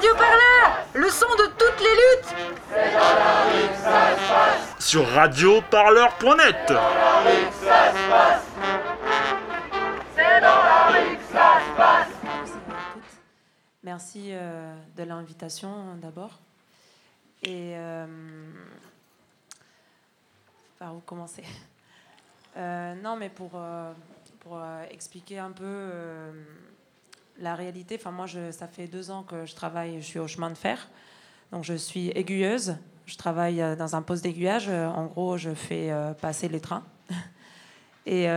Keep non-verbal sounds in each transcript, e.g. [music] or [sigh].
Radio Parleur, le son de toutes les luttes. C'est dans la rue que ça se passe. Sur radioparleur.net. C'est dans la rue que ça se passe. C'est dans la rue que ça se passe. Merci euh, de l'invitation d'abord. Et euh, par où commencer? Euh, Non, mais pour, euh, pour euh, expliquer un peu la réalité, enfin moi, je, ça fait deux ans que je travaille, je suis au chemin de fer. Donc je suis aiguilleuse. Je travaille dans un poste d'aiguillage. En gros, je fais passer les trains. [laughs] Et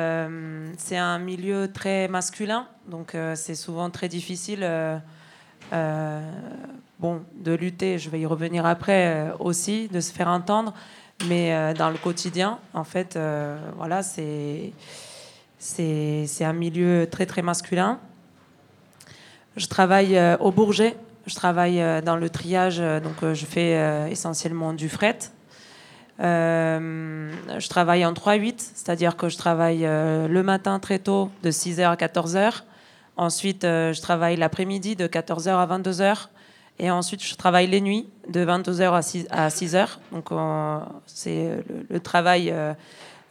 c'est un milieu très masculin, donc c'est souvent très difficile bon, de lutter, je vais y revenir après aussi, de se faire entendre. Mais euh, dans le quotidien, en fait, euh, voilà, c'est, c'est, un milieu très, très masculin. Je travaille euh, au Bourget. Je travaille dans le triage, donc je fais essentiellement du fret. je travaille en 3-8, c'est-à-dire que je travaille le matin très tôt, de 6h à 14h. Ensuite, je travaille l'après-midi de 14h à 22h. Et ensuite, je travaille les nuits de 22h à 6, h Donc, c'est le, travail euh,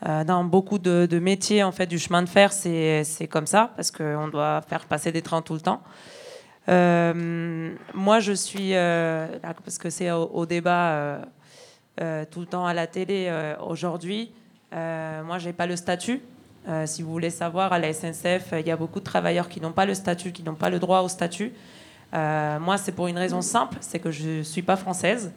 euh, dans beaucoup de, métiers en fait, du chemin de fer, c'est comme ça, parce qu'on doit faire passer des trains tout le temps. Euh, moi, je suis, parce que c'est au, débat tout le temps à la télé aujourd'hui, moi, je n'ai pas le statut. si vous voulez savoir, à la SNCF, il y a beaucoup de travailleurs qui n'ont pas le statut, qui n'ont pas le droit au statut. Euh, moi, c'est pour une raison simple, c'est que je ne suis pas française.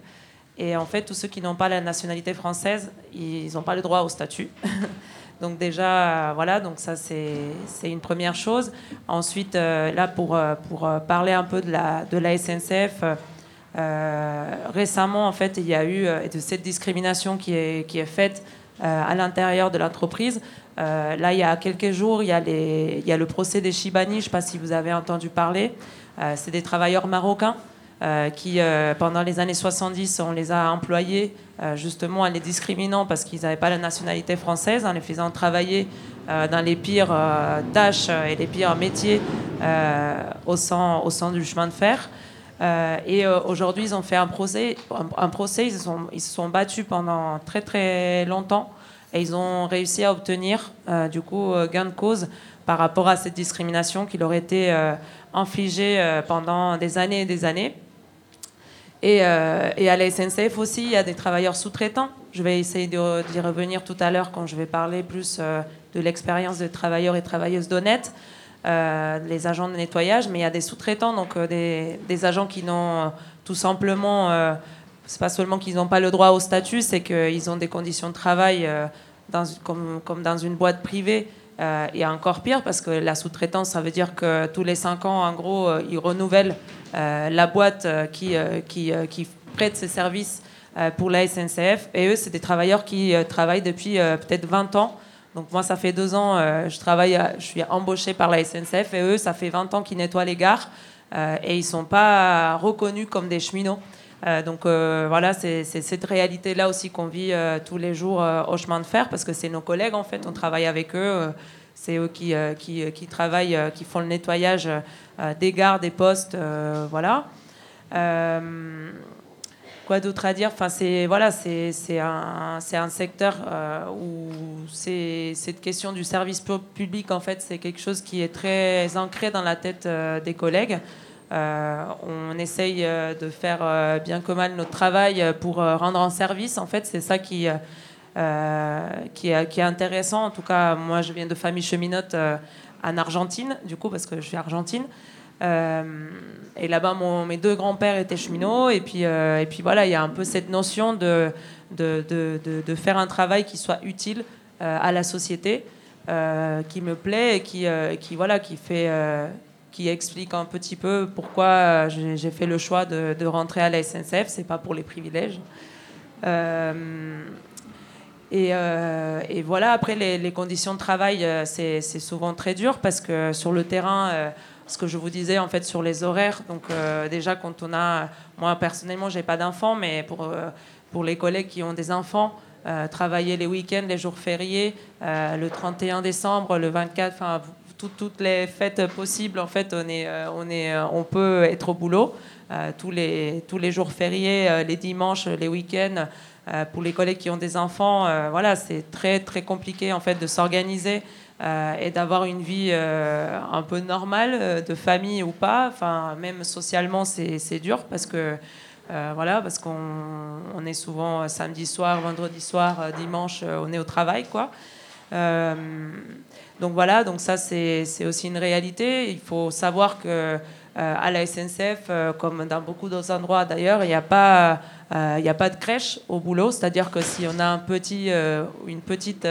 Et en fait, tous ceux qui n'ont pas la nationalité française, ils n'ont pas le droit au statut. [laughs] donc déjà, voilà, donc ça c'est une première chose. Ensuite, euh, là, pour, euh, parler un peu de la, de SNCF, récemment, en fait, il y a eu de cette discrimination qui est, qui faite à l'intérieur de l'entreprise. là, il y a quelques jours, il y a, il y a le procès des Chibani, je ne sais pas si vous avez entendu parler. Euh, c'est des travailleurs marocains euh, qui, euh, pendant les années 70, on les a employés justement en les discriminant parce qu'ils n'avaient pas la nationalité française, en les faisant travailler dans les pires tâches et les pires métiers au, sein, du chemin de fer. et aujourd'hui, ils ont fait un procès. Un, procès ils, sont, ils, se sont battus pendant très très longtemps et ils ont réussi à obtenir du coup gain de cause par rapport à cette discrimination qui leur était infligé euh, pendant des années et des années. Et, euh, et, à la SNCF aussi, il y a des travailleurs sous-traitants. Je vais essayer d'y revenir tout à l'heure quand je vais parler plus euh, de l'expérience des travailleurs et travailleuses d'honnêtes, les agents de nettoyage, mais il y a des sous-traitants, donc des, agents qui n'ont tout simplement, c'est pas seulement qu'ils n'ont pas le droit au statut, c'est qu'ils ont des conditions de travail comme, dans une boîte privée euh, et encore pire parce que la sous-traitance, ça veut dire que tous les cinq ans, en gros, euh, ils renouvellent euh, la boîte qui, qui, qui, prête ses services pour la SNCF. Et eux, c'est des travailleurs qui travaillent depuis peut-être 20 ans. Donc moi, ça fait deux ans, je travaille, je suis embauché par la SNCF et eux, ça fait 20 ans qu'ils nettoient les gares et ils sont pas reconnus comme des cheminots. Donc voilà, c'est cette réalité-là aussi qu'on vit tous les jours au chemin de fer parce que c'est nos collègues en fait, on travaille avec eux. C'est eux qui, euh, euh, travaillent, euh, qui font le nettoyage des gares, des postes, voilà. quoi d'autre à dire? Enfin, c'est voilà, c'est un secteur où cette question du service public, en fait, c'est quelque chose qui est très ancré dans la tête des collègues. On essaye de faire bien que mal notre travail pour rendre un service. En fait, c'est ça qui, euh, qui, est, intéressant. En tout cas, moi, je viens de famille cheminote euh, en Argentine, du coup, parce que je suis argentine. Euh, et là-bas, mes deux grands-pères étaient cheminots. Et puis, et puis voilà, il y a un peu cette notion de, de, de, de faire un travail qui soit utile à la société, qui me plaît et qui, qui, voilà, qui, fait, qui explique un petit peu pourquoi j'ai fait le choix de, rentrer à la SNCF. C'est pas pour les privilèges. Euh, et, voilà, après, les, conditions de travail, euh, c'est souvent très dur parce que sur le terrain, euh, ce que je vous disais en fait sur les horaires, donc déjà quand on a, moi personnellement, j'ai pas d'enfants, mais pour, pour les collègues qui ont des enfants, travailler les week-ends, les jours fériés, le 31 décembre, le 24, enfin, toutes les fêtes possibles, en fait, on, est, on, est, on peut être au boulot. tous, les, tous les jours fériés, les dimanches, les week-ends, pour les collègues qui ont des enfants, voilà, c'est très, très compliqué, en fait, de s'organiser. et d'avoir une vie un peu normale, de famille ou pas. Enfin, même socialement, c'est dur parce que euh, voilà, parce qu'on est souvent samedi soir, vendredi soir, euh, dimanche, euh, on est au travail, quoi. Donc voilà, donc ça c'est aussi une réalité. Il faut savoir que à la SNCF, comme dans beaucoup d'autres endroits d'ailleurs, il n'y a pas il a pas de crèche au boulot, c'est-à-dire que si on a un petit, une petite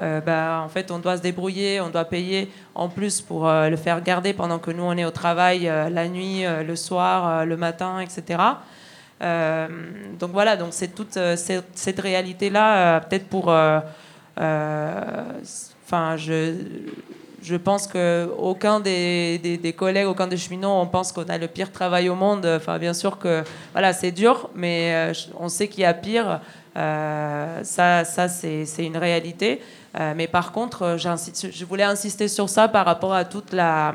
euh, bah, en fait, on doit se débrouiller, on doit payer en plus pour euh, le faire garder pendant que nous, on est au travail euh, la nuit, le soir, le matin, etc. donc voilà, donc c'est toute cette, réalité-là, peut-être pour... Enfin, je, je pense qu'aucun des, des, des, collègues, aucun des cheminots, on pense qu'on a le pire travail au monde. Enfin, bien sûr que voilà, c'est dur, mais on sait qu'il y a pire. ça, ça c'est une réalité. Euh, mais par contre, euh, je voulais insister sur ça par rapport à toute la,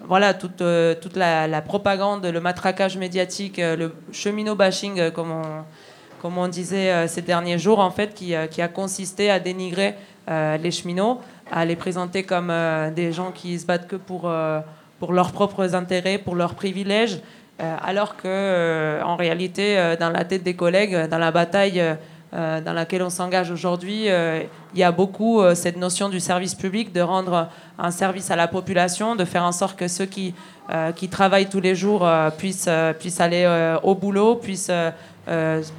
voilà, toute, euh, toute la, propagande, le matraquage médiatique, le cheminot bashing, comme on, comme on disait ces derniers jours, en fait, qui, qui a consisté à dénigrer les cheminots, à les présenter comme des gens qui se battent que pour, pour leurs propres intérêts, pour leurs privilèges, alors que, en réalité, dans la tête des collègues, dans la bataille euh, dans laquelle on s'engage aujourd'hui, euh, il y a beaucoup euh, cette notion du service public, de rendre un service à la population, de faire en sorte que ceux qui, qui travaillent tous les jours puissent, puissent aller au boulot, puissent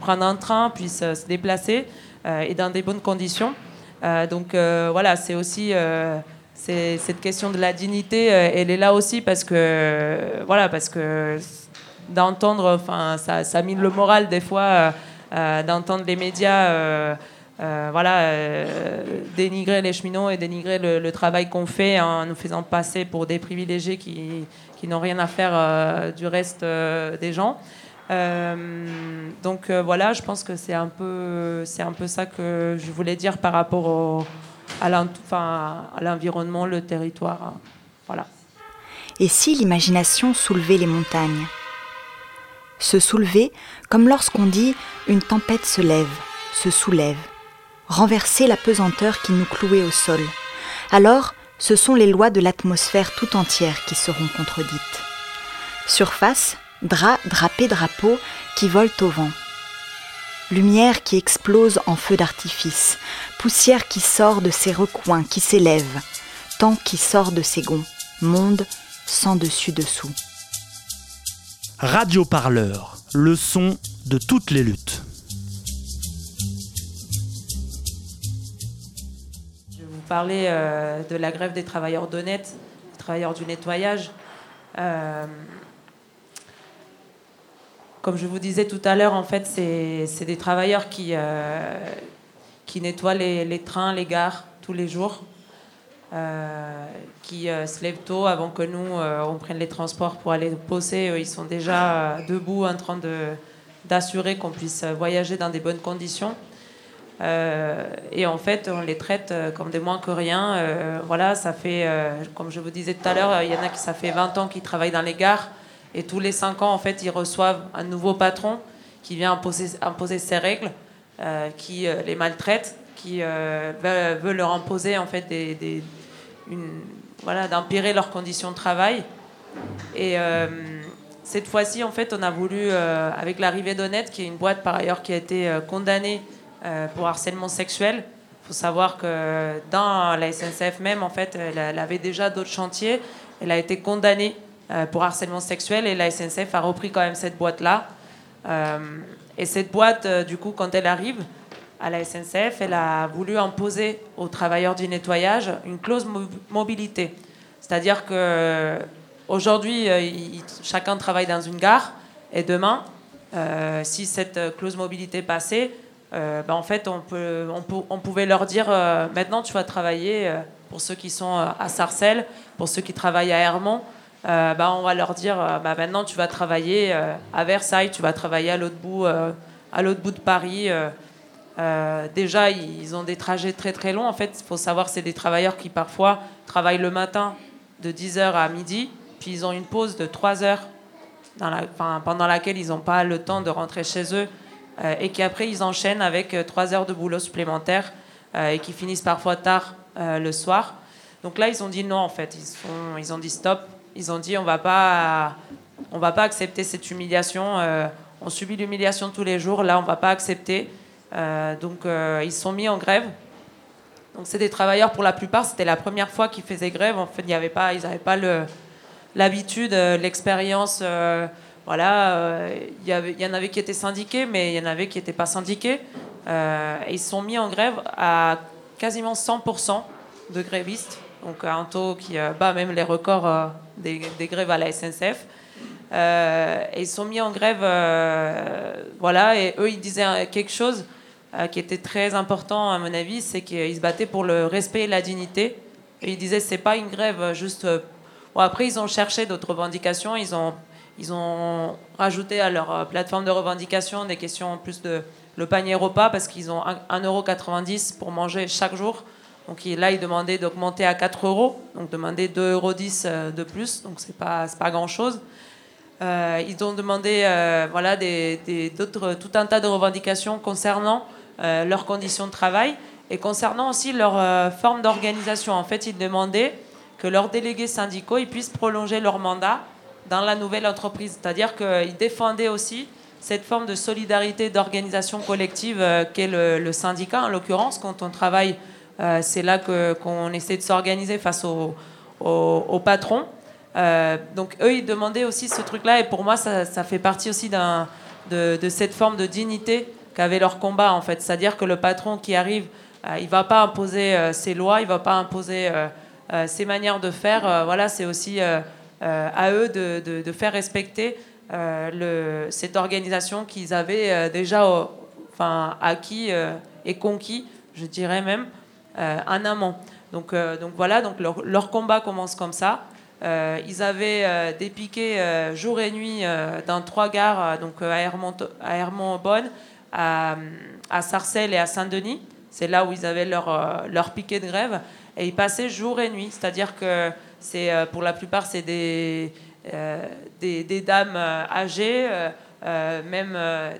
prendre un train, puissent se déplacer et dans des bonnes conditions. Donc voilà, c'est aussi cette question de la dignité, elle est là aussi parce que voilà, parce que d'entendre, enfin, ça, mine le moral des fois. Euh, d'entendre les médias euh, euh, voilà, dénigrer les cheminots et dénigrer le, travail qu'on fait en nous faisant passer pour des privilégiés qui n'ont rien à faire du reste des gens. Donc voilà, je pense que c'est un peu, un peu ça que je voulais dire par rapport au, à l'environnement, le territoire. Voilà. Et si l'imagination soulevait les montagnes? Se soulever comme lorsqu'on dit une tempête se lève, se soulève, renverser la pesanteur qui nous clouait au sol. Alors, ce sont les lois de l'atmosphère tout entière qui seront contredites. Surface, drap, drapé, drapeau qui volent au vent. Lumière qui explose en feu d'artifice, poussière qui sort de ses recoins, qui s'élève, temps qui sort de ses gonds, monde sans dessus-dessous. Radio Parleur, le son de toutes les luttes. Je vais vous parler euh, de la grève des travailleurs d'honnête, des travailleurs du nettoyage. Euh, comme je vous disais tout à l'heure, en fait, c'est des travailleurs qui, euh, qui nettoient les, trains, les gares tous les jours. Euh, qui euh, se lèvent tôt avant que nous, on prenne les transports pour aller poser. ils sont déjà debout en train d'assurer qu'on puisse voyager dans des bonnes conditions. et en fait, on les traite comme des moins que rien. voilà, ça fait, comme je vous disais tout à l'heure, il y en a qui ça fait 20 ans qu'ils travaillent dans les gares. Et tous les 5 ans, en fait, ils reçoivent un nouveau patron qui vient imposer, imposer ses règles, qui les maltraite, qui veut, leur imposer en fait des voilà, d'empirer leurs conditions de travail. Et euh, cette fois-ci, en fait, on a voulu, euh, avec l'arrivée d'Honnête, qui est une boîte par ailleurs qui a été euh, condamnée pour harcèlement sexuel. Il faut savoir que dans la SNCF même, en fait, elle, avait déjà d'autres chantiers. Elle a été condamnée pour harcèlement sexuel et la SNCF a repris quand même cette boîte-là. et cette boîte, du coup, quand elle arrive, à la SNCF, elle a voulu imposer aux travailleurs du nettoyage une clause mobilité. C'est-à-dire que aujourd'hui, euh, chacun travaille dans une gare, et demain, euh, si cette clause mobilité passait, euh, ben en fait, on, peut, on, pouvait leur dire maintenant, tu vas travailler pour ceux qui sont à Sarcelles, pour ceux qui travaillent à Hermont. Ben, on va leur dire ben maintenant, tu vas travailler à Versailles, tu vas travailler à l'autre bout, à bout de Paris Euh, déjà, ils ont des trajets très très longs. En fait, il faut savoir c'est des travailleurs qui parfois travaillent le matin de 10h à midi, puis ils ont une pause de 3 heures dans la, pendant laquelle ils n'ont pas le temps de rentrer chez eux euh, et qu'après ils enchaînent avec 3 heures de boulot supplémentaire et qui finissent parfois tard le soir. Donc là, ils ont dit non en fait. Ils ont dit stop. Ils ont dit on va pas, on va pas accepter cette humiliation on subit l'humiliation tous les jours. Là, on va pas accepter. Euh, donc, euh, ils sont mis en grève. Donc, c'est des travailleurs pour la plupart. C'était la première fois qu'ils faisaient grève. En fait, il avait pas, ils n'avaient pas l'habitude, euh, l'expérience. voilà, il y, y, en avait qui étaient syndiqués, mais il y en avait qui n'étaient pas syndiqués. ils sont mis en grève à quasiment 100% de grévistes. Donc, un taux qui bat même les records des, des, grèves à la SNCF. Euh, et ils sont mis en grève, euh, voilà, et eux, ils disaient quelque chose euh, qui était très important à mon avis, c'est qu'ils se battaient pour le respect et la dignité. Ils disaient, c'est pas une grève juste. Après, ils ont cherché d'autres revendications, ils ont, ils ont rajouté à leur plateforme de revendication des questions plus de le panier repas, parce qu'ils ont 1,90€ pour manger chaque jour. Donc là, ils demandaient d'augmenter à 4 euros, donc demander 2,10 euros de plus, donc c'est pas, pas grand-chose. Euh, ils ont demandé euh, voilà, tout un tas de revendications concernant euh, leurs conditions de travail et concernant aussi leur forme d'organisation. En fait, ils demandaient que leurs délégués syndicaux ils puissent prolonger leur mandat dans la nouvelle entreprise. C'est-à-dire qu'ils défendaient aussi cette forme de solidarité, d'organisation collective qu'est le, syndicat, en l'occurrence, quand on travaille, c'est là qu'on essaie de s'organiser face au, au patron. Euh, donc eux, ils demandaient aussi ce truc-là, et pour moi, ça, fait partie aussi de, de, cette forme de dignité qu'avait leur combat, en fait. C'est-à-dire que le patron qui arrive, euh, il va pas imposer euh, ses lois, il va pas imposer ses manières de faire. voilà, c'est aussi à eux de, de, faire respecter le, cette organisation qu'ils avaient déjà enfin, acquis et conquis, je dirais même, en amont. Donc, donc voilà, donc leur, combat commence comme ça. Euh, ils avaient euh, des piquets euh, jour et nuit dans trois gares, donc à Hermont-Bonne, à, Sarcelles et à Saint-Denis. C'est là où ils avaient leur, piquet de grève. Et ils passaient jour et nuit. C'est-à-dire que pour la plupart, c'est des, dames âgées, même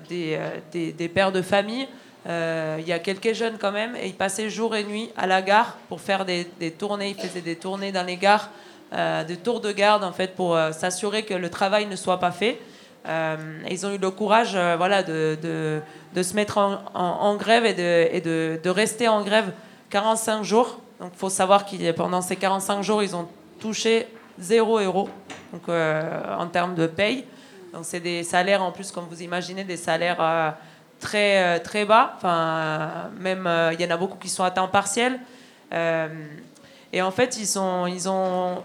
des, pères de famille. Il y a quelques jeunes quand même. Et ils passaient jour et nuit à la gare pour faire des, des tournées. Ils faisaient des tournées dans les gares euh, de tours de garde en fait pour euh, s'assurer que le travail ne soit pas fait. Euh, ils ont eu le courage voilà, de, de, se mettre en, grève et, de, et de, de, rester en grève 45 jours. Donc il faut savoir que pendant ces 45 jours, ils ont touché 0 euros donc, en termes de paye. Donc c'est des salaires en plus, comme vous imaginez, des salaires très, très bas. Enfin, même il y en a beaucoup qui sont à temps partiel. et en fait, ils, sont, ils ont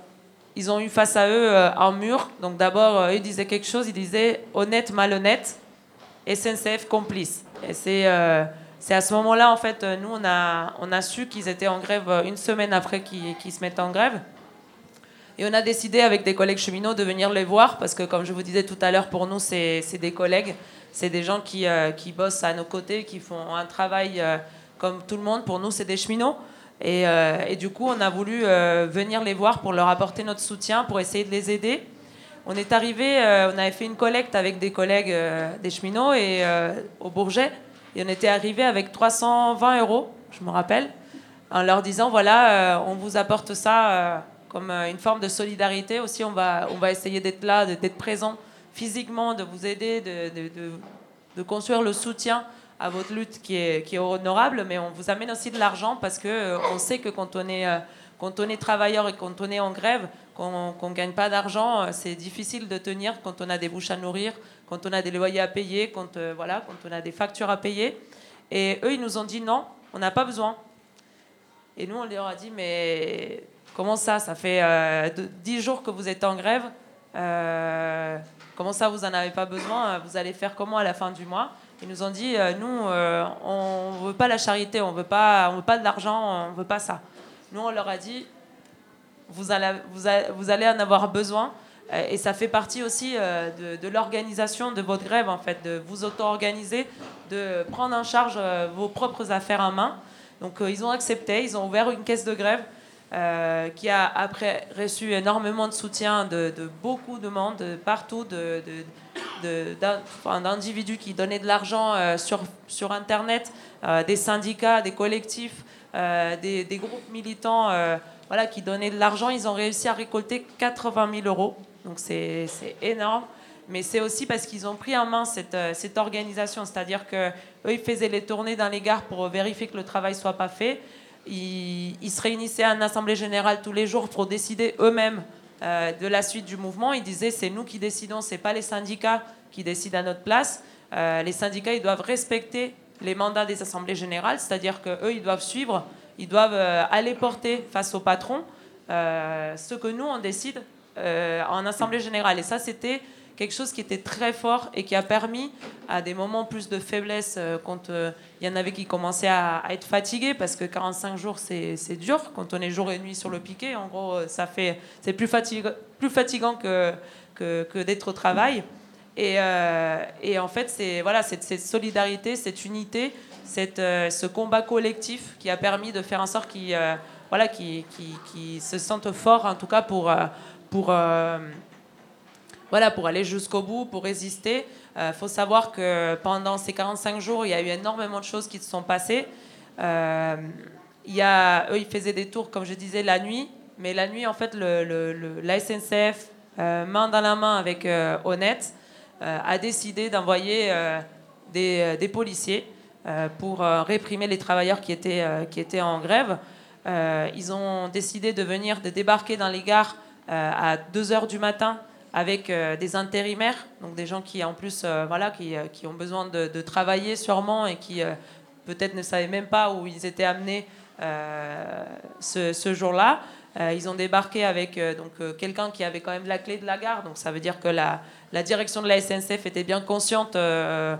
ils ont eu face à eux euh, un mur. Donc d'abord, euh, ils disaient quelque chose, ils disaient honnête, malhonnête, SNCF complice. Et c'est euh, à ce moment-là, en fait, nous, on a, on a su qu'ils étaient en grève une semaine après qu'ils se mettent en grève. Et on a décidé avec des collègues cheminots de venir les voir parce que, comme je vous disais tout à l'heure, pour nous, c'est des collègues, c'est des gens qui, qui, bossent à nos côtés, qui font un travail comme tout le monde. Pour nous, c'est des cheminots. Euh, et, du coup, on a voulu euh, venir les voir pour leur apporter notre soutien, pour essayer de les aider. On est arrivé, euh, on avait fait une collecte avec des collègues des cheminots et au Bourget, et on était arrivé avec 320 euros, je me rappelle, en leur disant voilà, on vous apporte ça comme une forme de solidarité. Aussi, on va, on va essayer d'être là, d'être présent physiquement, de vous aider, de, de, de, construire le soutien à votre lutte qui est, qui est honorable, mais on vous amène aussi de l'argent parce que euh, sait que quand on est, euh, quand on est travailleur et quand on est en grève, qu'on ne gagne pas d'argent, euh, c'est difficile de tenir quand on a des bouches à nourrir, quand on a des loyers à payer, quand, voilà, quand on a des factures à payer. Et eux, ils nous ont dit non, on n'a pas besoin. Et nous, on leur a dit, mais comment ça? Ça fait dix jours que vous êtes en grève. Comment ça, vous n'en avez pas besoin Vous allez faire comment à la fin du mois ils nous ont dit, euh, nous, euh, on ne veut pas la charité, on ne veut pas de l'argent, on ne veut pas ça. Nous, on leur a dit, vous allez, vous, allez, en avoir besoin. et ça fait partie aussi de, de l'organisation de votre grève, en fait, de vous auto-organiser, de prendre en charge vos propres affaires en main. Donc ils ont accepté, ils ont ouvert une caisse de grève. Euh, qui a après reçu énormément de soutien de, beaucoup de monde, de partout, d'individus qui donnaient de l'argent euh, sur, sur Internet, euh, des syndicats, des collectifs, des, des, groupes militants voilà, qui donnaient de l'argent. Ils ont réussi à récolter 80 000 euros. Donc c'est énorme. Mais c'est aussi parce qu'ils ont pris en main cette, cette organisation. C'est-à-dire qu'eux, ils faisaient les tournées dans les gares pour vérifier que le travail ne soit pas fait ils, se réunissaient à une assemblée générale tous les jours pour décider eux-mêmes euh, de la suite du mouvement. Ils disaient c'est nous qui décidons, c'est pas les syndicats qui décident à notre place. Euh, les syndicats ils doivent respecter les mandats des assemblées générales, c'est-à-dire qu'eux ils doivent suivre, ils doivent euh, aller porter face au patron ce que nous on décide en assemblée générale. Et ça c'était quelque chose qui était très fort et qui a permis à des moments plus de faiblesse, euh, quand euh, il y en avait qui commençaient à, être fatigués, parce que 45 jours, c'est dur. Quand on est jour et nuit sur le piquet, en gros, euh, ça fait, c'est plus, fatigant, plus fatigant que, que, d'être au travail. Et, et en fait, c'est voilà, cette, solidarité, cette unité, cette, ce combat collectif qui a permis de faire en sorte qu'ils voilà, qui, qui, qui, se sentent forts, en tout cas pour, pour voilà, pour aller jusqu'au bout, pour résister. Il euh, faut savoir que pendant ces 45 jours, il y a eu énormément de choses qui se sont passées. Euh, il y a, eux, ils faisaient des tours, comme je disais, la nuit. Mais la nuit, en fait, le, la SNCF, euh, main dans la main avec Honnête, a décidé d'envoyer des, policiers pour réprimer les travailleurs qui étaient, qui étaient en grève. ils ont décidé de venir, de débarquer dans les gares à 2 heures du matin avec euh, des intérimaires, donc des gens qui en plus euh, voilà, qui, euh, qui, ont besoin de, travailler sûrement et qui peut-être ne savaient même pas où ils étaient amenés ce, ce jour-là. ils ont débarqué avec donc quelqu'un qui avait quand même la clé de la gare, donc ça veut dire que la, la direction de la SNCF était bien consciente de,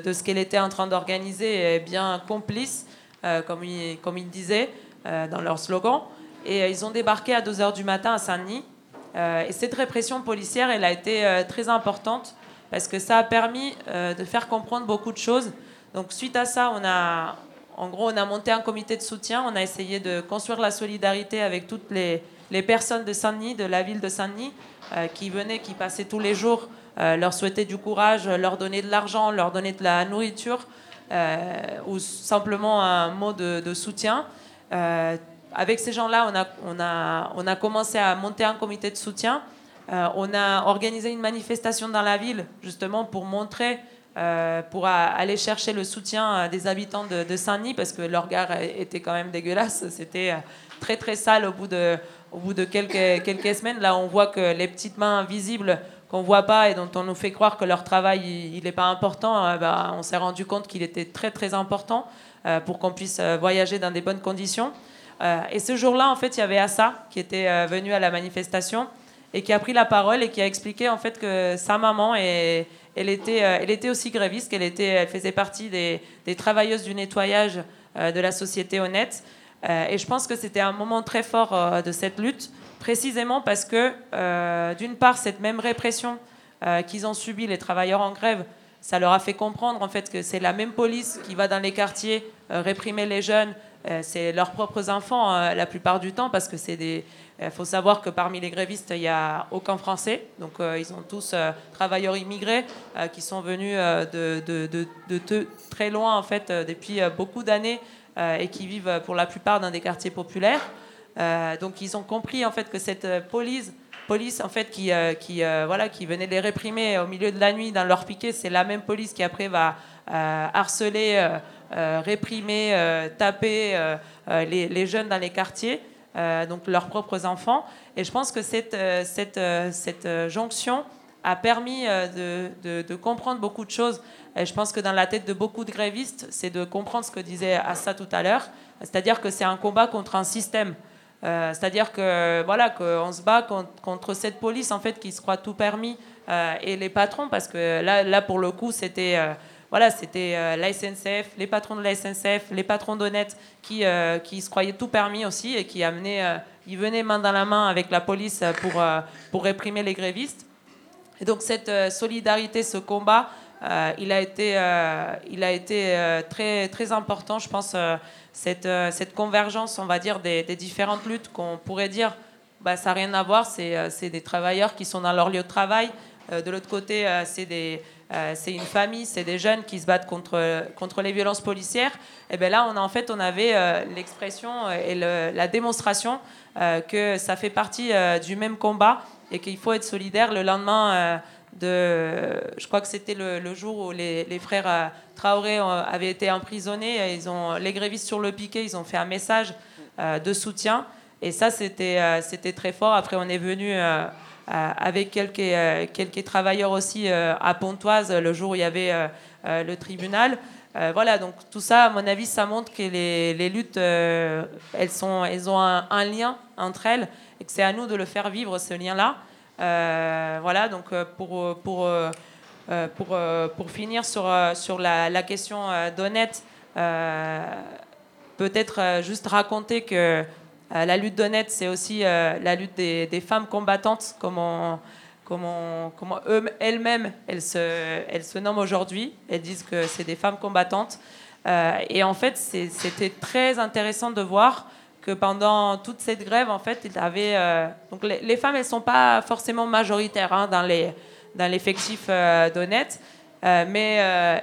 de, ce qu'elle était en train d'organiser et bien complice, comme ils comme il disaient dans leur slogan. Et ils ont débarqué à 2h du matin à Saint-Denis. Euh, et cette répression policière, elle a été euh, très importante parce que ça a permis euh, de faire comprendre beaucoup de choses. Donc suite à ça, on a, en gros, on a monté un comité de soutien. On a essayé de construire la solidarité avec toutes les, personnes de Saint-Denis, de la ville de Saint-Denis, qui venaient, qui passaient tous les jours, leur souhaiter du courage, leur donner de l'argent, leur donner de la nourriture ou simplement un mot de soutien avec ces gens-là, on a, on, a, on a commencé à monter un comité de soutien. Euh, on a organisé une manifestation dans la ville, justement, pour montrer, euh, pour aller chercher le soutien des habitants de, Saint-Denis, parce que leur gare était quand même dégueulasse. C'était euh, très, très sale au bout de, au bout de quelques, quelques semaines. Là, on voit que les petites mains visibles qu'on voit pas et dont on nous fait croire que leur travail il n'est pas important, bah, on s'est rendu compte qu'il était très très important pour qu'on puisse voyager dans des bonnes conditions. Euh, et ce jour-là, en fait, il y avait Assa qui était euh, venu à la manifestation et qui a pris la parole et qui a expliqué en fait que sa maman elle était, euh, elle était aussi gréviste, qu'elle était, elle faisait partie des, travailleuses du nettoyage de la société honnête. et je pense que c'était un moment très fort de cette lutte, précisément parce que, d'une part, cette même répression qu'ils ont subie, les travailleurs en grève, ça leur a fait comprendre en fait que c'est la même police qui va dans les quartiers réprimer les jeunes, c'est leurs propres enfants euh, la plupart du temps parce que c'est des. Il faut savoir que parmi les grévistes, il n'y a aucun Français. Donc, euh, ils sont tous travailleurs immigrés qui sont venus de, de, de, très loin, en fait, depuis beaucoup d'années et qui vivent pour la plupart dans des quartiers populaires. donc, ils ont compris, en fait, que cette police, police en fait, qui, qui, voilà, qui venait les réprimer au milieu de la nuit dans leur piquet, c'est la même police qui, après, va harceler euh, réprimer, euh, taper euh, les, jeunes dans les quartiers, donc leurs propres enfants. Et je pense que cette, cette, cette jonction a permis de, de, comprendre beaucoup de choses. Et je pense que dans la tête de beaucoup de grévistes, c'est de comprendre ce que disait Assa tout à l'heure, c'est-à-dire que c'est un combat contre un système. c'est-à-dire que voilà qu'on se bat contre, contre, cette police en fait qui se croit tout permis et les patrons parce que là, là pour le coup c'était voilà, c'était euh, la SNCF, les patrons de la SNCF, les patrons d'Honnête qui, euh, qui se croyaient tout permis aussi et qui amenaient euh, ils venaient main dans la main avec la police pour, pour réprimer les grévistes. Et donc cette solidarité, ce combat, il a été, il a été très, très important, je pense, cette, cette convergence, on va dire, des, différentes luttes qu'on pourrait dire, bah, ça n'a rien à voir, c'est des travailleurs qui sont dans leur lieu de travail. de l'autre côté, c'est des euh, c'est une famille, c'est des jeunes qui se battent contre, contre les violences policières. Et bien là, on a, en fait, on avait euh, l'expression et la démonstration euh, que ça fait partie du même combat et qu'il faut être solidaire le lendemain de. Je crois que c'était le, jour où les, frères Traoré avaient été emprisonnés. Ils ont, les grévistes sur le piquet, ils ont fait un message de soutien. Et ça, c'était très fort. Après, on est venu euh, avec quelques, euh, quelques travailleurs aussi euh, à Pontoise le jour où il y avait le tribunal. voilà, donc tout ça, à mon avis, ça montre que les, les luttes, elles, sont, elles ont un, lien entre elles et que c'est à nous de le faire vivre, ce lien-là. voilà, donc pour, pour, pour, pour finir sur, sur la, la question d'Honnête, peut-être juste raconter que euh, la lutte d'honnête, c'est aussi euh, la lutte des, femmes combattantes, comment, comment, comment elles-mêmes elles se, elles se nomment aujourd'hui. Elles disent que c'est des femmes combattantes. Euh, et en fait, c'était très intéressant de voir que pendant toute cette grève, en fait, donc les, femmes, elles sont pas forcément majoritaires hein, dans les dans l'effectif d'honnête, mais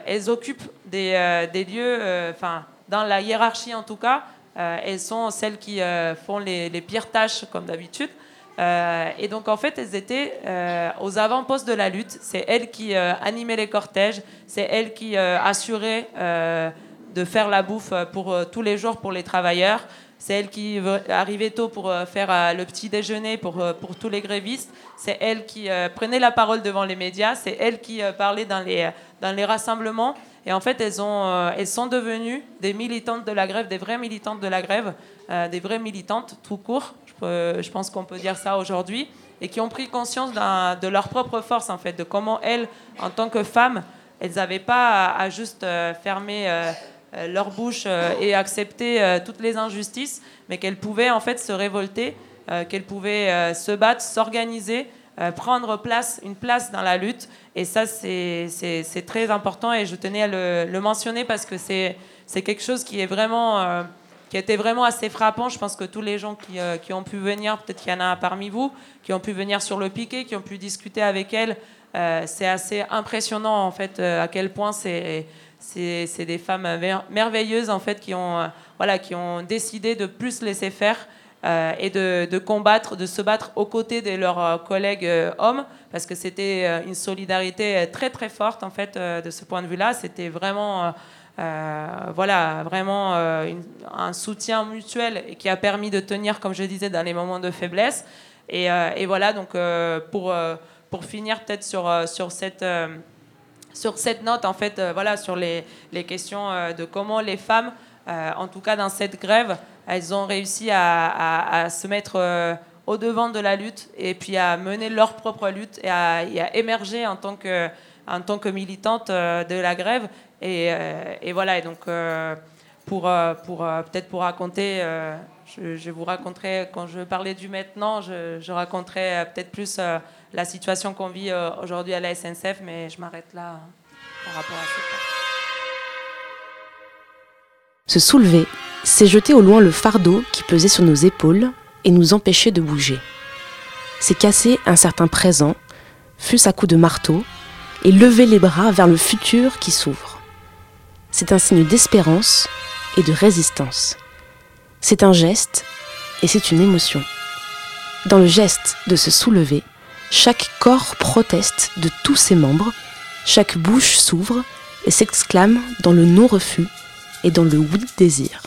elles occupent des, des lieux, enfin dans la hiérarchie en tout cas, euh, elles sont celles qui euh, font les, pires tâches, comme d'habitude. Euh, et donc, en fait, elles étaient aux avant-postes de la lutte. C'est elles qui animaient les cortèges. C'est elles qui assuraient de faire la bouffe pour tous les jours pour les travailleurs. C'est elles qui arrivaient tôt pour faire le petit déjeuner pour, pour tous les grévistes. C'est elles qui prenaient la parole devant les médias. C'est elles qui parlaient dans les, dans les rassemblements. Et en fait, elles, ont, euh, elles sont devenues des militantes de la grève, des vraies militantes de la grève, euh, des vraies militantes tout court, je, pense qu'on peut dire ça aujourd'hui, et qui ont pris conscience de leur propre force, en fait, de comment elles, en tant que femmes, elles n'avaient pas à, juste euh, fermer leur bouche et accepter toutes les injustices, mais qu'elles pouvaient en fait se révolter, qu'elles pouvaient se battre, s'organiser euh, prendre place, une place dans la lutte. Et ça, c'est très important et je tenais à le, mentionner parce que c'est quelque chose qui est vraiment... Euh, qui était vraiment assez frappant. Je pense que tous les gens qui, euh, qui ont pu venir, peut-être qu'il y en a parmi vous, qui ont pu venir sur le piquet, qui ont pu discuter avec elle, c'est assez impressionnant en fait à quel point c'est c'est des femmes merveilleuses en fait qui ont voilà qui ont décidé de plus laisser faire euh, et de, combattre, de se battre aux côtés de leurs euh, collègues euh, hommes, parce que c'était une solidarité très très forte en fait de ce point de vue-là. C'était vraiment, voilà, vraiment un soutien mutuel qui a permis de tenir, comme je disais, dans les moments de faiblesse. Et, et voilà, donc pour, pour finir peut-être sur, sur cette sur cette note, en fait, voilà, sur les, les questions de comment les femmes, en tout cas dans cette grève, elles ont réussi à, se mettre euh, au devant de la lutte et puis à mener leur propre lutte et à, émerger en tant que, en tant que militante euh, de la grève. Et, euh, voilà, et donc pour, pour peut-être pour raconter, je, vous raconterai, quand je parlais du maintenant, je raconterai peut-être plus la situation qu'on vit aujourd'hui à la SNCF, mais je m'arrête là hein, par rapport à ça. Se soulever c'est jeter au loin le fardeau qui pesait sur nos épaules et nous empêchait de bouger. C'est casser un certain présent, fût-ce à coups de marteau, et lever les bras vers le futur qui s'ouvre. C'est un signe d'espérance et de résistance. C'est un geste et c'est une émotion. Dans le geste de se soulever, chaque corps proteste de tous ses membres, chaque bouche s'ouvre et s'exclame dans le non-refus et dans le oui-désir.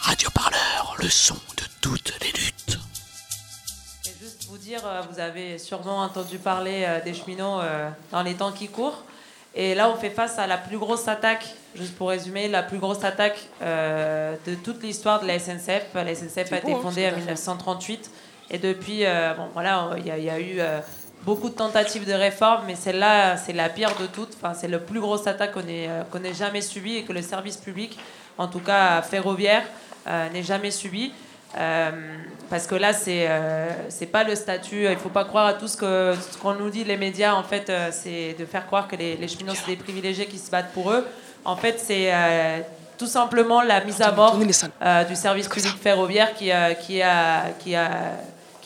Radio Parleur, le son de toutes les luttes. Et juste vous dire, euh, vous avez sûrement entendu parler euh, des cheminots euh, dans les temps qui courent. Et là, on fait face à la plus grosse attaque, juste pour résumer, la plus grosse attaque de toute l'histoire de la SNCF. La SNCF a été hein, fondée en 1938. Et depuis, bon, voilà, il y, a eu beaucoup de tentatives de réforme, mais celle-là, c'est la pire de toutes. Enfin, c'est la plus grosse attaque qu'on ait, qu'on ait jamais subie et que le service public, en tout cas ferroviaire, euh, n'est jamais subi. parce que là, c'est c'est pas le statut. Il faut pas croire à tout ce que ce qu'on nous dit les médias. En fait, c'est de faire croire que les, les cheminots c'est des privilégiés qui se battent pour eux. En fait, c'est tout simplement la mise à mort du service public ferroviaire qui, qui, a, qui, a,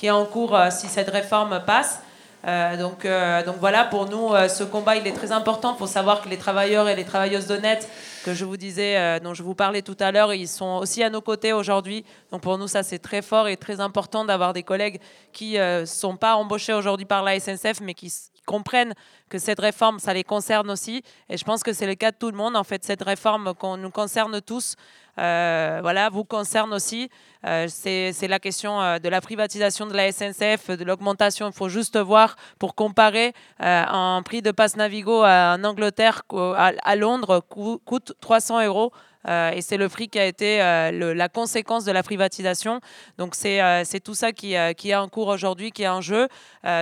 qui est en cours si cette réforme passe. Euh, donc, euh, donc voilà, pour nous, euh, ce combat, il est très important. Il faut savoir que les travailleurs et les travailleuses d'honnête, que je vous disais, dont je vous parlais tout à l'heure, ils sont aussi à nos côtés aujourd'hui. Donc pour nous, ça, c'est très fort et très important d'avoir des collègues qui ne sont pas embauchés aujourd'hui par la SNCF, mais qui comprennent que cette réforme, ça les concerne aussi. Et je pense que c'est le cas de tout le monde. En fait, cette réforme qu'on nous concerne tous. Euh, voilà, vous concerne aussi. Euh, c'est la question euh, de la privatisation de la SNCF, de l'augmentation. Il faut juste voir pour comparer un prix de passe Navigo en Angleterre à, Londres coûte 300 euros. et c'est le prix qui a été la conséquence de la privatisation. Donc c'est tout ça qui, qui, est en cours aujourd'hui, qui est en jeu.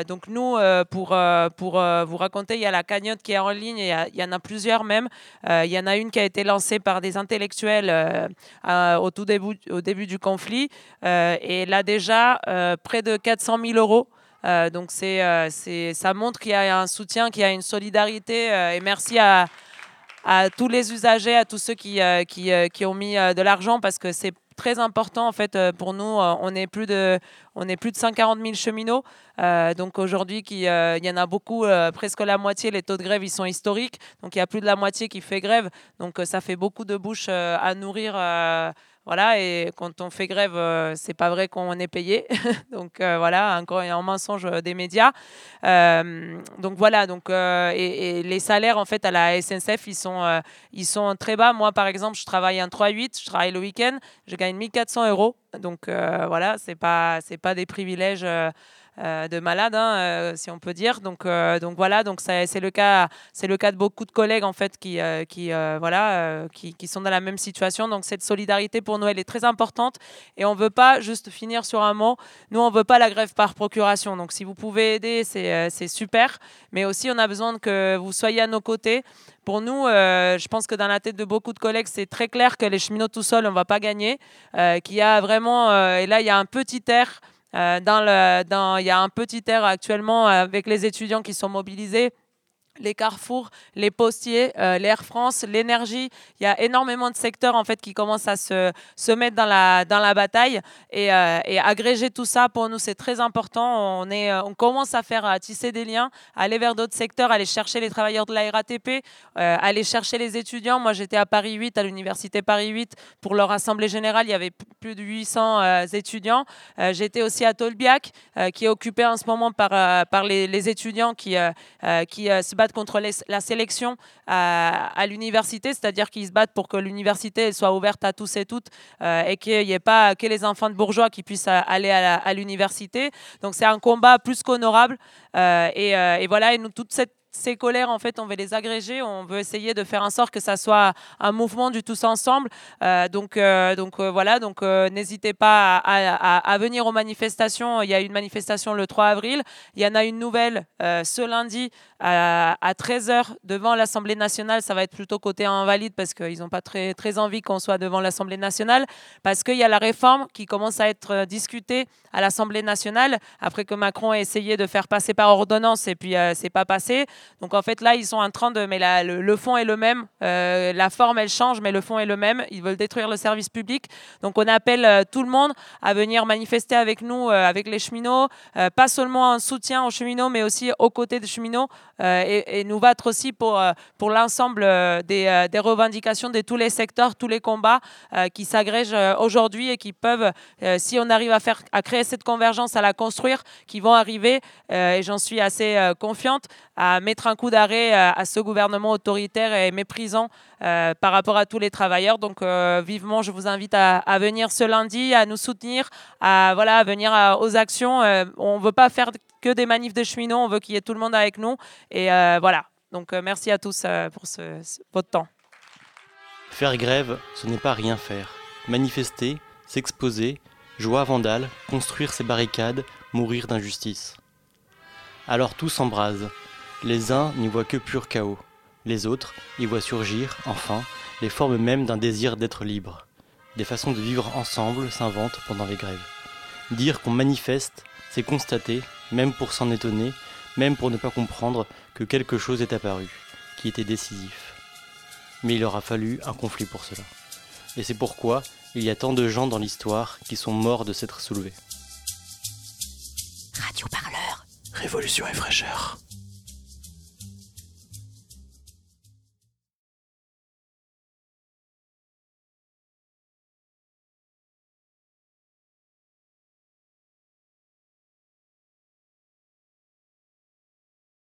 donc nous, pour, pour vous raconter, il y a la cagnotte qui est en ligne, il y, en a plusieurs même. il y en a une qui a été lancée par des intellectuels euh, au tout début, du conflit. Euh, et là déjà, euh, près de 400 000 euros. donc c'est, ça montre qu'il y a un soutien, qu'il y a une solidarité. et merci à, tous les usagers, à tous ceux qui, qui, qui ont mis de l'argent parce que c'est très important en fait pour nous. On est plus de, on est plus de 140 000 cheminots. donc aujourd'hui, il y en a beaucoup, presque la moitié. Les taux de grève, ils sont historiques. Donc il y a plus de la moitié qui fait grève. Donc ça fait beaucoup de bouches à nourrir voilà, et quand on fait grève, euh, c'est pas vrai qu'on est payé. [laughs] donc euh, voilà, encore un mensonge des médias. Euh, donc voilà, donc et, les salaires en fait à la SNCF, ils sont ils sont très bas. Moi par exemple, je travaille un 3-8, je travaille le week-end, je gagne 1400 euros. Donc voilà, c'est pas c'est pas des privilèges euh, de malades, hein, euh, si on peut dire. Donc, euh, donc voilà, donc c'est le cas, c'est le cas de beaucoup de collègues en fait qui, qui voilà, qui, qui, sont dans la même situation. Donc cette solidarité pour nous, elle est très importante et on veut pas juste finir sur un mot. Nous, on veut pas la grève par procuration. Donc si vous pouvez aider, c'est super. Mais aussi, on a besoin que vous soyez à nos côtés. Pour nous, je pense que dans la tête de beaucoup de collègues, c'est très clair que les cheminots tout seuls, on ne va pas gagner. qu'il y a vraiment, et là, il y a un petit air euh, dans le, dans, il y a un petit air actuellement avec les étudiants qui sont mobilisés les carrefours, les postiers, euh, l'Air France, l'énergie. Il y a énormément de secteurs en fait qui commencent à se, se mettre dans la, dans la bataille et, euh, agréger tout ça pour nous c'est très important. On, est, on commence à faire à tisser des liens, aller vers d'autres secteurs, aller chercher les travailleurs de la RATP, euh, aller chercher les étudiants. Moi j'étais à Paris 8, à l'université Paris 8 pour leur assemblée générale. Il y avait plus de 800 étudiants. j'étais aussi à Tolbiac qui est occupé en ce moment par, par les, les étudiants qui, qui se battent contre la sélection à, l'université, c'est-à-dire qu'ils se battent pour que l'université soit ouverte à tous et toutes euh, et qu'il n'y ait pas que les enfants de bourgeois qui puissent aller à l'université. Donc c'est un combat plus qu'honorable. Euh, et, euh, et, voilà, et nous, toute cette ces colères, en fait, on veut les agréger, on veut essayer de faire en sorte que ça soit un mouvement du tous ensemble. Euh, donc, euh, donc euh, voilà, donc n'hésitez pas à, venir aux manifestations. Il y a une manifestation le 3 avril. Il y en a une nouvelle ce lundi à, 13h devant l'Assemblée nationale. Ça va être plutôt côté invalide parce qu'ils n'ont pas très, très envie qu'on soit devant l'Assemblée nationale parce qu'il y a la réforme qui commence à être discutée à l'Assemblée nationale après que Macron a essayé de faire passer par ordonnance et puis c'est pas passé. Donc en fait là, ils sont en train de... Mais le, fond est le même. Euh, la forme, elle change, mais le fond est le même. Ils veulent détruire le service public. Donc on appelle euh, tout le monde à venir manifester avec nous, euh, avec les cheminots. pas seulement en soutien aux cheminots, mais aussi aux côtés des cheminots. Et, nous battre aussi pour, pour l'ensemble des, des, revendications de tous les secteurs, tous les combats qui s'agrègent aujourd'hui et qui peuvent, si on arrive à, faire, à créer cette convergence, à la construire, qui vont arriver, et j'en suis assez confiante, à mettre un coup d'arrêt euh, à, ce gouvernement autoritaire et méprisant euh, par rapport à tous les travailleurs. Donc euh, vivement, je vous invite à, venir ce lundi, à nous soutenir, à, voilà, à venir aux actions. on ne veut pas faire que des manifs de cheminots, on veut qu'il y ait tout le monde avec nous. Et voilà. Donc merci à tous pour votre temps. Faire grève, ce n'est pas rien faire. Manifester, s'exposer, joie vandale, construire ses barricades, mourir d'injustice. Alors tout s'embrase, les uns n'y voient que pur chaos, les autres y voient surgir, enfin, les formes mêmes d'un désir d'être libre. des façons de vivre ensemble s'inventent pendant les grèves. Dire qu'on manifeste, c'est constater, même pour s'en étonner, même pour ne pas comprendre que quelque chose est apparu, qui était décisif. Mais il aura fallu un conflit pour cela. Et c'est pourquoi il y a tant de gens dans l'histoire qui sont morts de s'être soulevés. Radio Parleur. Révolution et fraîcheur.